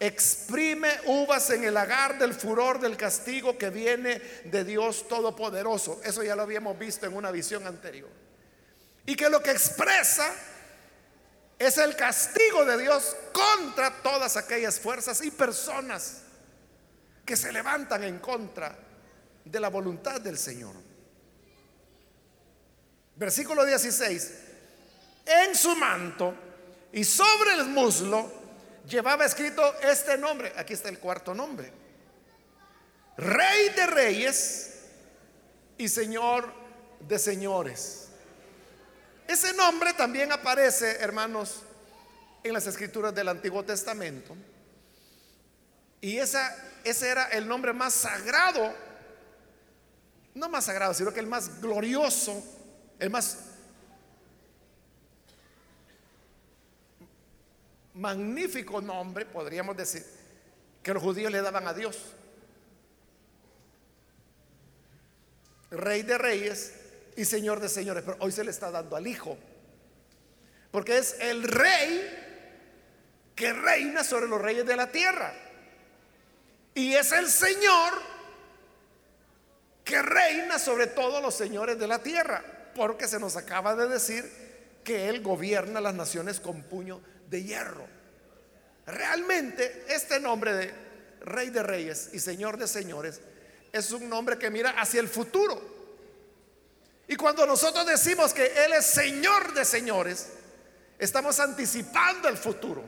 exprime uvas en el lagar del furor del castigo que viene de Dios Todopoderoso. Eso ya lo habíamos visto en una visión anterior. Y que lo que expresa es el castigo de Dios contra todas aquellas fuerzas y personas que se levantan en contra de la voluntad del Señor. Versículo 16. En su manto y sobre el muslo llevaba escrito este nombre. Aquí está el cuarto nombre. Rey de reyes y Señor de señores. Ese nombre también aparece, hermanos, en las escrituras del Antiguo Testamento. Y esa, ese era el nombre más sagrado, no más sagrado, sino que el más glorioso, el más magnífico nombre, podríamos decir, que los judíos le daban a Dios. Rey de reyes y Señor de señores, pero hoy se le está dando al Hijo, porque es el rey que reina sobre los reyes de la tierra. Y es el Señor que reina sobre todos los señores de la tierra, porque se nos acaba de decir que Él gobierna las naciones con puño de hierro. Realmente este nombre de Rey de Reyes y Señor de Señores es un nombre que mira hacia el futuro. Y cuando nosotros decimos que Él es Señor de Señores, estamos anticipando el futuro,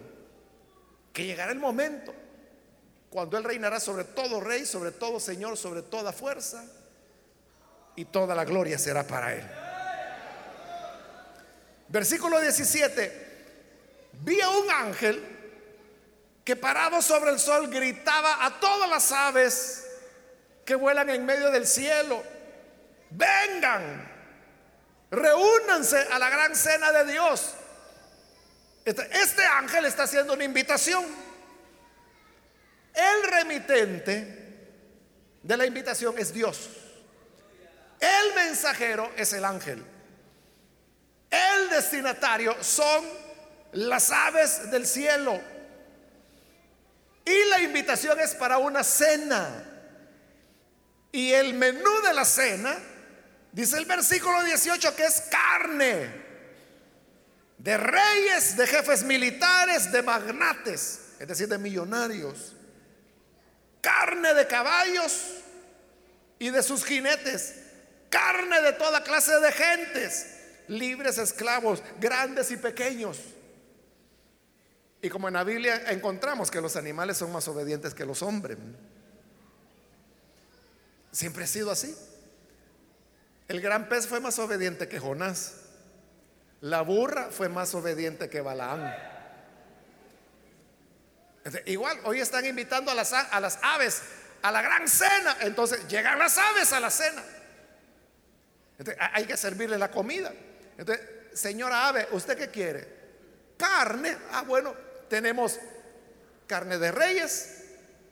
que llegará el momento cuando Él reinará sobre todo rey, sobre todo Señor, sobre toda fuerza, y toda la gloria será para Él. Versículo 17, vi a un ángel que parado sobre el sol gritaba a todas las aves que vuelan en medio del cielo, vengan, reúnanse a la gran cena de Dios. Este, este ángel está haciendo una invitación. El remitente de la invitación es Dios. El mensajero es el ángel. El destinatario son las aves del cielo. Y la invitación es para una cena. Y el menú de la cena, dice el versículo 18, que es carne de reyes, de jefes militares, de magnates, es decir, de millonarios, carne de caballos y de sus jinetes, carne de toda clase de gentes, libres, esclavos, grandes y pequeños. Y como en la Biblia encontramos que los animales son más obedientes que los hombres. Siempre ha sido así. El gran pez fue más obediente que Jonás. La burra fue más obediente que Balaán. Igual, hoy están invitando a las, a las aves a la gran cena. Entonces llegan las aves a la cena. hay que servirle la comida. Entonces, señora ave, ¿usted qué quiere? Carne. Ah, bueno, tenemos carne de reyes,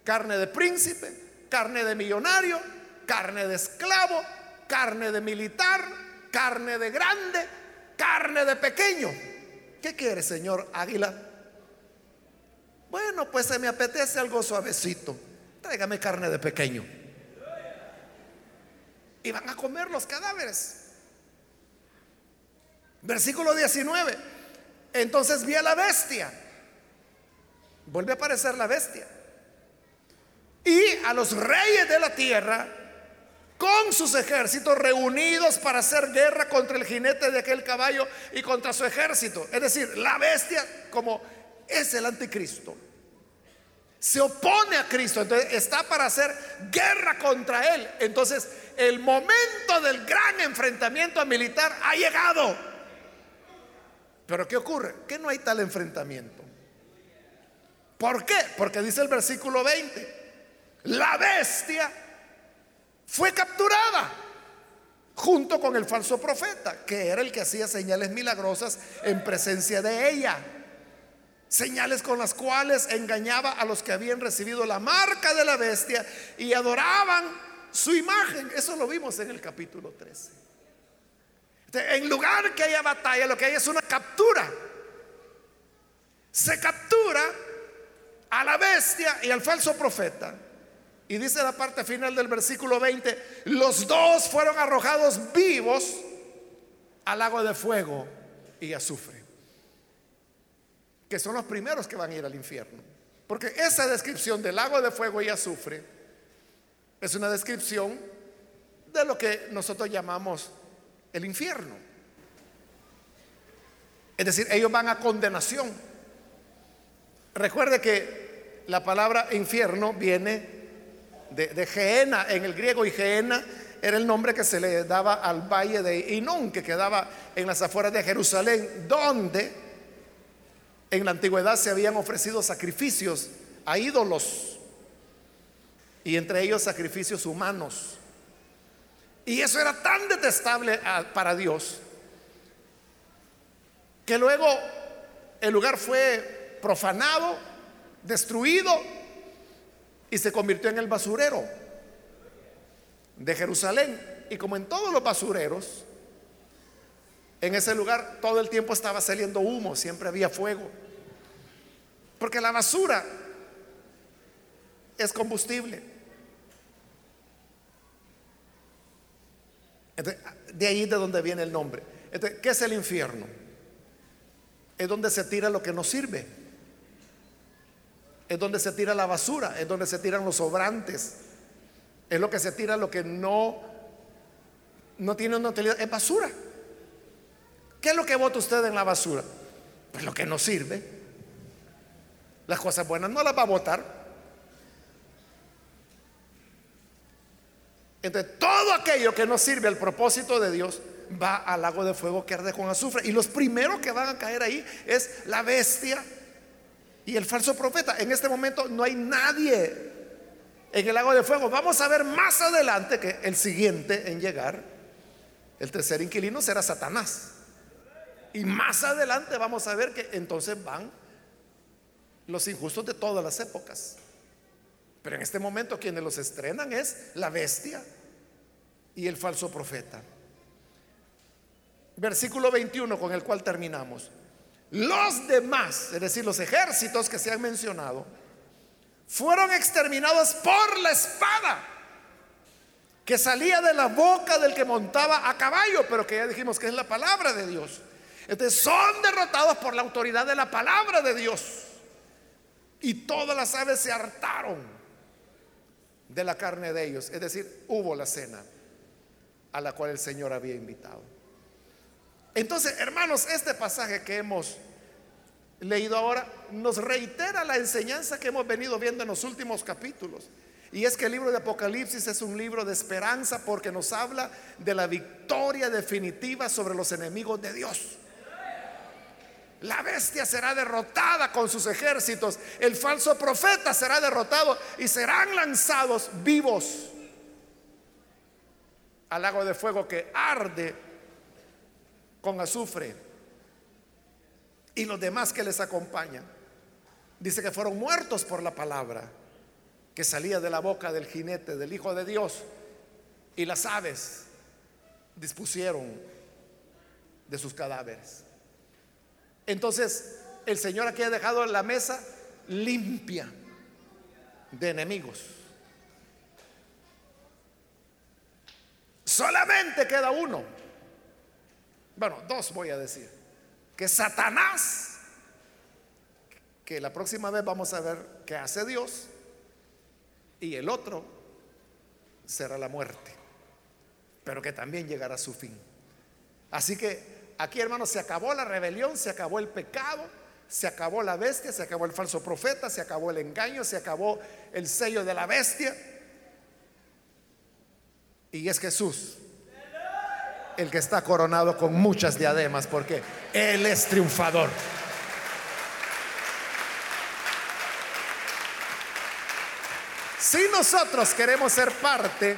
carne de príncipe, carne de millonario, carne de esclavo, carne de militar, carne de grande, carne de pequeño. ¿Qué quiere, señor Águila? Bueno, pues se me apetece algo suavecito. Tráigame carne de pequeño. Y van a comer los cadáveres. Versículo 19. Entonces vi a la bestia. Vuelve a aparecer la bestia. Y a los reyes de la tierra con sus ejércitos reunidos para hacer guerra contra el jinete de aquel caballo y contra su ejército. Es decir, la bestia como es el anticristo. Se opone a Cristo, entonces está para hacer guerra contra él. Entonces, el momento del gran enfrentamiento militar ha llegado. Pero ¿qué ocurre? Que no hay tal enfrentamiento. ¿Por qué? Porque dice el versículo 20, la bestia fue capturada junto con el falso profeta, que era el que hacía señales milagrosas en presencia de ella. Señales con las cuales engañaba a los que habían recibido la marca de la bestia y adoraban su imagen. Eso lo vimos en el capítulo 13. En lugar que haya batalla, lo que hay es una captura. Se captura a la bestia y al falso profeta. Y dice la parte final del versículo 20, los dos fueron arrojados vivos al lago de fuego y azufre, que son los primeros que van a ir al infierno. Porque esa descripción del lago de fuego y azufre es una descripción de lo que nosotros llamamos el infierno. Es decir, ellos van a condenación. Recuerde que la palabra infierno viene de, de Geena en el griego y Geena era el nombre que se le daba al valle de Inón, que quedaba en las afueras de Jerusalén, donde en la antigüedad se habían ofrecido sacrificios a ídolos y entre ellos sacrificios humanos. Y eso era tan detestable para Dios que luego el lugar fue profanado, destruido y se convirtió en el basurero de Jerusalén. Y como en todos los basureros, en ese lugar todo el tiempo estaba saliendo humo, siempre había fuego. Porque la basura es combustible. de ahí de donde viene el nombre. ¿Qué es el infierno? Es donde se tira lo que no sirve. Es donde se tira la basura, es donde se tiran los sobrantes. Es lo que se tira lo que no no tiene una utilidad, es basura. ¿Qué es lo que vota usted en la basura? Pues lo que no sirve. Las cosas buenas no las va a votar. Entonces, todo aquello que no sirve al propósito de Dios va al lago de fuego que arde con azufre. Y los primeros que van a caer ahí es la bestia y el falso profeta. En este momento no hay nadie en el lago de fuego. Vamos a ver más adelante que el siguiente en llegar, el tercer inquilino será Satanás. Y más adelante vamos a ver que entonces van los injustos de todas las épocas. Pero en este momento quienes los estrenan es la bestia y el falso profeta. Versículo 21 con el cual terminamos. Los demás, es decir, los ejércitos que se han mencionado, fueron exterminados por la espada que salía de la boca del que montaba a caballo, pero que ya dijimos que es la palabra de Dios. Entonces son derrotados por la autoridad de la palabra de Dios. Y todas las aves se hartaron de la carne de ellos. Es decir, hubo la cena a la cual el Señor había invitado. Entonces, hermanos, este pasaje que hemos leído ahora nos reitera la enseñanza que hemos venido viendo en los últimos capítulos. Y es que el libro de Apocalipsis es un libro de esperanza porque nos habla de la victoria definitiva sobre los enemigos de Dios. La bestia será derrotada con sus ejércitos. El falso profeta será derrotado y serán lanzados vivos al lago de fuego que arde con azufre. Y los demás que les acompañan. Dice que fueron muertos por la palabra que salía de la boca del jinete, del Hijo de Dios. Y las aves dispusieron de sus cadáveres. Entonces, el Señor aquí ha dejado la mesa limpia de enemigos. Solamente queda uno. Bueno, dos voy a decir. Que Satanás, que la próxima vez vamos a ver qué hace Dios, y el otro será la muerte, pero que también llegará a su fin. Así que Aquí, hermanos, se acabó la rebelión, se acabó el pecado, se acabó la bestia, se acabó el falso profeta, se acabó el engaño, se acabó el sello de la bestia. Y es Jesús el que está coronado con muchas diademas porque Él es triunfador. Si nosotros queremos ser parte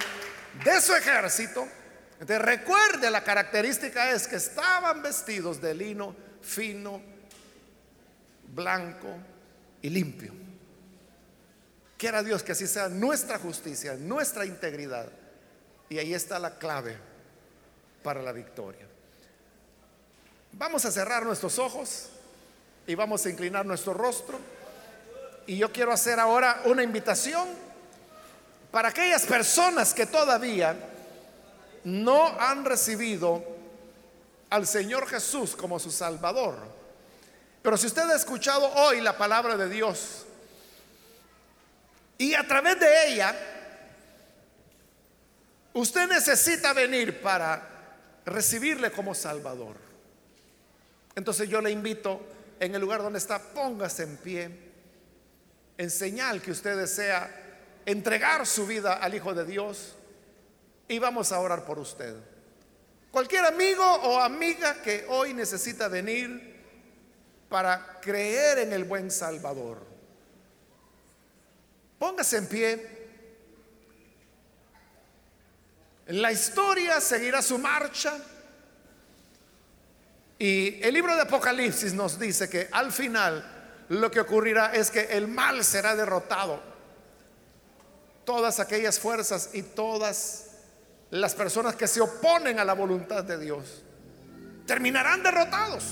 de su ejército, entonces recuerde, la característica es que estaban vestidos de lino fino, blanco y limpio. Quiera Dios que así sea nuestra justicia, nuestra integridad. Y ahí está la clave para la victoria. Vamos a cerrar nuestros ojos y vamos a inclinar nuestro rostro. Y yo quiero hacer ahora una invitación para aquellas personas que todavía no han recibido al Señor Jesús como su Salvador. Pero si usted ha escuchado hoy la palabra de Dios y a través de ella usted necesita venir para recibirle como Salvador, Entonces yo le invito en el lugar donde está, póngase en pie, en señal que usted desea entregar su vida al Hijo de Dios y vamos a orar por usted. Cualquier amigo o amiga que hoy necesita venir para creer en el buen Salvador, póngase en pie. La historia seguirá su marcha. Y el libro de Apocalipsis nos dice que al final lo que ocurrirá es que el mal será derrotado. Todas aquellas fuerzas y todas las personas que se oponen a la voluntad de Dios terminarán derrotados.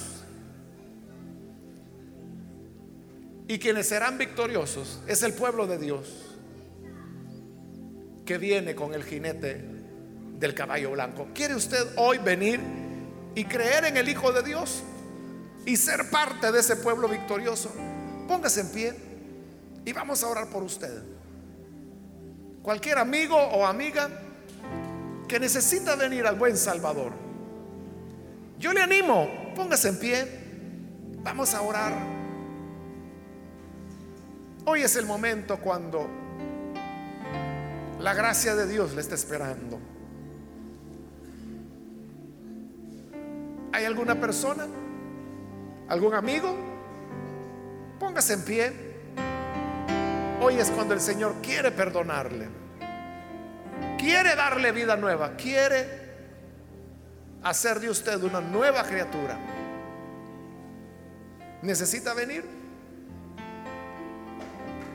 Y quienes serán victoriosos es el pueblo de Dios que viene con el jinete del caballo blanco. ¿Quiere usted hoy venir y creer en el Hijo de Dios y ser parte de ese pueblo victorioso? Póngase en pie y vamos a orar por usted. Cualquier amigo o amiga que necesita venir al buen Salvador. Yo le animo, póngase en pie, vamos a orar. Hoy es el momento cuando la gracia de Dios le está esperando. ¿Hay alguna persona? ¿Algún amigo? Póngase en pie. Hoy es cuando el Señor quiere perdonarle quiere darle vida nueva, quiere hacer de usted una nueva criatura, necesita venir.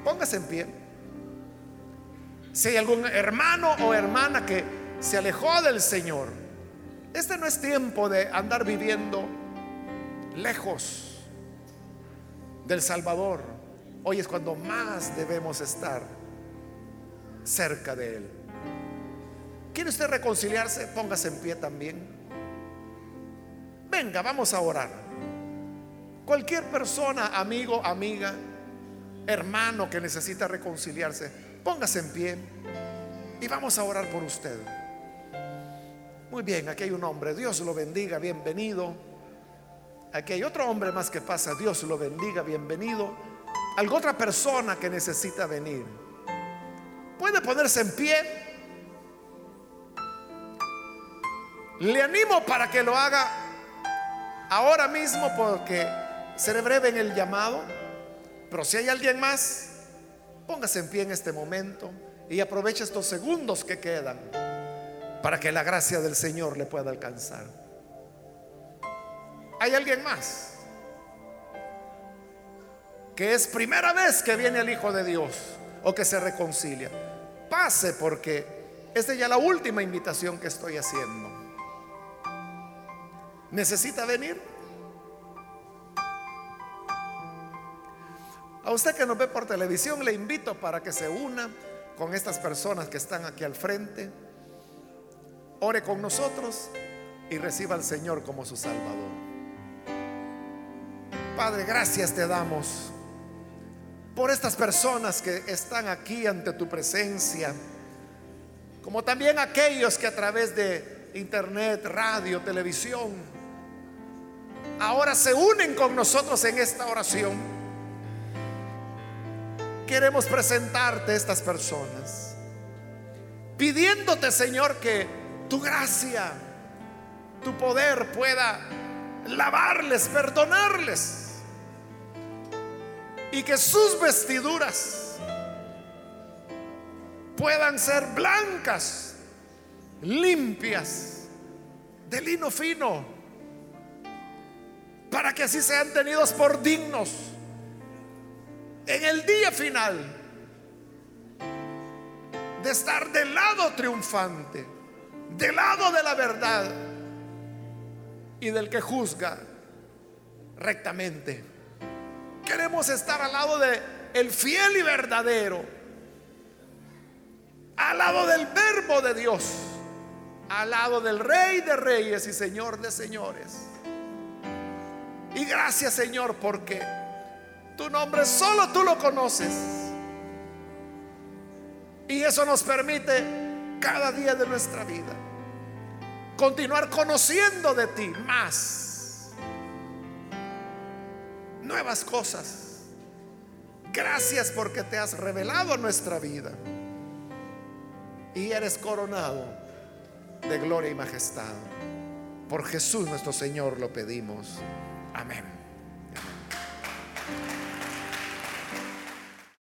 Póngase en pie. Si hay algún hermano o hermana que se alejó del Señor, este no es tiempo de andar viviendo lejos del Salvador. Hoy es cuando más debemos estar cerca de Él. ¿Quiere usted reconciliarse? Póngase en pie también. Venga, vamos a orar. Cualquier persona, amigo, amiga, hermano que necesita reconciliarse, póngase en pie y vamos a orar por usted. Muy bien, aquí hay un hombre, Dios lo bendiga, bienvenido. Aquí hay otro hombre más que pasa, Dios lo bendiga, bienvenido. Algo otra persona que necesita venir. Puede ponerse en pie Le animo para que lo haga ahora mismo porque seré breve en el llamado. Pero si hay alguien más, póngase en pie en este momento y aproveche estos segundos que quedan para que la gracia del Señor le pueda alcanzar. ¿Hay alguien más? Que es primera vez que viene el Hijo de Dios o que se reconcilia. Pase porque esta es ya la última invitación que estoy haciendo. ¿Necesita venir? A usted que nos ve por televisión le invito para que se una con estas personas que están aquí al frente. Ore con nosotros y reciba al Señor como su Salvador. Padre, gracias te damos por estas personas que están aquí ante tu presencia, como también aquellos que a través de internet, radio, televisión, ahora se unen con nosotros en esta oración. Queremos presentarte estas personas, pidiéndote, Señor, que tu gracia, tu poder pueda lavarles, perdonarles, y que sus vestiduras puedan ser blancas, limpias, de lino fino para que así sean tenidos por dignos en el día final de estar del lado triunfante, del lado de la verdad y del que juzga rectamente. Queremos estar al lado de el fiel y verdadero, al lado del verbo de Dios, al lado del rey de reyes y señor de señores. Y gracias Señor porque tu nombre solo tú lo conoces. Y eso nos permite cada día de nuestra vida continuar conociendo de ti más nuevas cosas. Gracias porque te has revelado nuestra vida. Y eres coronado de gloria y majestad. Por Jesús nuestro Señor lo pedimos. Amén.